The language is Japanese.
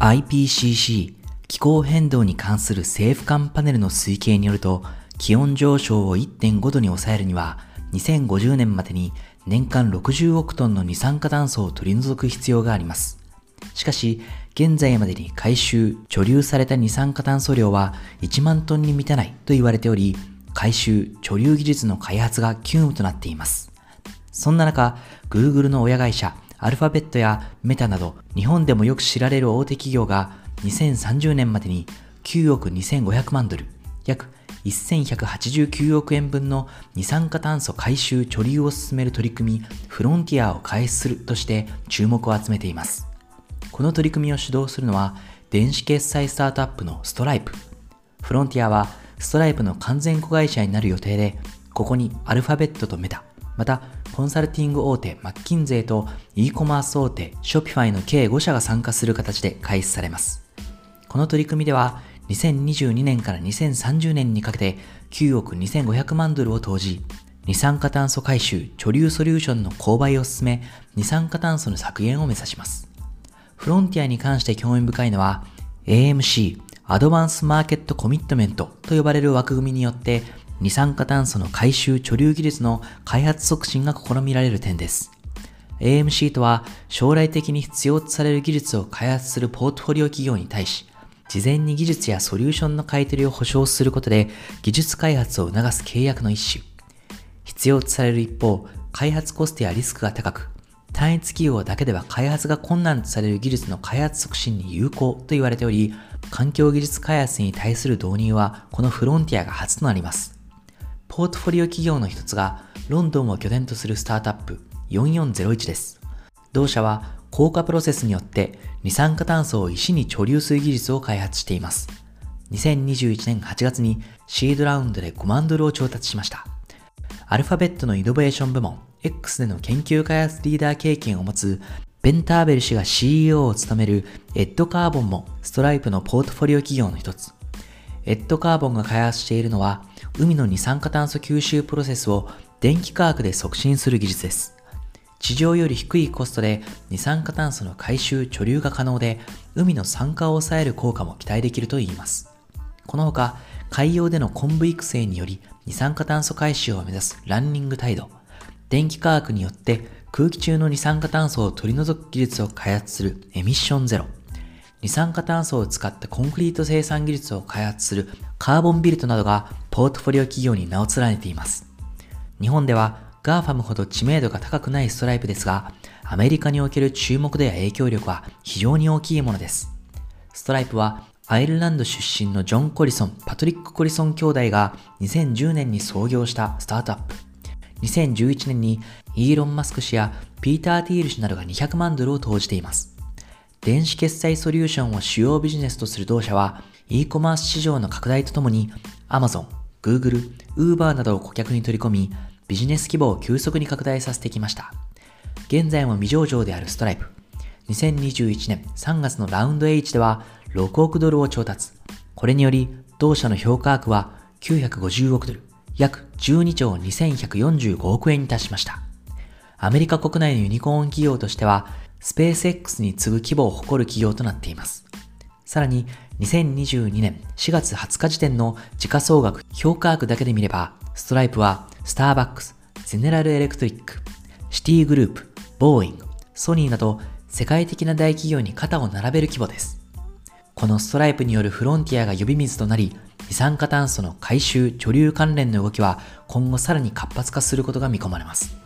IPCC 気候変動に関する政府間パネルの推計によると、気温上昇を1.5度に抑えるには、2050年までに年間60億トンの二酸化炭素を取り除く必要があります。しかし、現在までに回収、貯留された二酸化炭素量は1万トンに満たないと言われており、回収、貯留技術の開発が急務となっています。そんな中、Google の親会社、アルファベットやメタなど日本でもよく知られる大手企業が2030年までに9億2500万ドル、約1189億円分の二酸化炭素回収貯留を進める取り組みフロンティアを開始するとして注目を集めています。この取り組みを主導するのは電子決済スタートアップのストライプ。フロンティアはストライプの完全子会社になる予定で、ここにアルファベットとメタ、またコンサルティング大手マッキンゼーと e コマース大手ショピファイの計5社が参加する形で開始されます。この取り組みでは2022年から2030年にかけて9億2500万ドルを投じ、二酸化炭素回収貯留ソリューションの購買を進め、二酸化炭素の削減を目指します。フロンティアに関して興味深いのは、AMC、 Advance Market Commitment と呼ばれる枠組みによって、二酸化炭素の回収貯留技術の開発促進が試みられる点です。AMC とは将来的に必要とされる技術を開発するポートフォリオ企業に対し、事前に技術やソリューションの買い取りを保証することで技術開発を促す契約の一種。必要とされる一方、開発コストやリスクが高く、単一企業だけでは開発が困難とされる技術の開発促進に有効と言われており、環境技術開発に対する導入はこのフロンティアが初となります。ポートフォリオ企業の一つがロンドンを拠点とするスタートアップ4401です。同社は硬化プロセスによって二酸化炭素を石に貯留する技術を開発しています。2021年8月にシードラウンドで5万ドルを調達しました。アルファベットのイノベーション部門 X での研究開発リーダー経験を持つベンターベル氏が CEO を務めるエッドカーボンもストライプのポートフォリオ企業の一つ。エッドカーボンが開発しているのは海の二酸化炭素吸収プロセスを電気化学で促進する技術です。地上より低いコストで二酸化炭素の回収貯留が可能で海の酸化を抑える効果も期待できるといいます。このほか海洋での昆布育成により二酸化炭素回収を目指すランニングタイド、電気化学によって空気中の二酸化炭素を取り除く技術を開発するエミッションゼロ、二酸化炭素を使ったコンクリート生産技術を開発するカーボンビルトなどがポートフォリオ企業に名を連ねています。日本では GAFAM ほど知名度が高くないストライプですが、アメリカにおける注目度や影響力は非常に大きいものです。ストライプはアイルランド出身のジョン・コリソン、パトリック・コリソン兄弟が2010年に創業したスタートアップ。2011年にイーロン・マスク氏やピーター・ティール氏などが200万ドルを投じています。電子決済ソリューションを主要ビジネスとする同社は、e コマース市場の拡大とともに、Amazon、Google、Uber などを顧客に取り込み、ビジネス規模を急速に拡大させてきました。現在も未上場であるストライプ。2021年3月のラウンド H では6億ドルを調達。これにより、同社の評価額は950億ドル、約12兆2145億円に達しました。アメリカ国内のユニコーン企業としては、スペース X に次ぐ規模を誇る企業となっています。さらに、2022年4月20日時点の時価総額評価額だけで見れば、ストライプはスターバックス、ゼネラルエレクトリック、シティグループ、ボーイング、ソニーなど世界的な大企業に肩を並べる規模です。このストライプによるフロンティアが呼び水となり、二酸化炭素の回収、貯留関連の動きは今後さらに活発化することが見込まれます。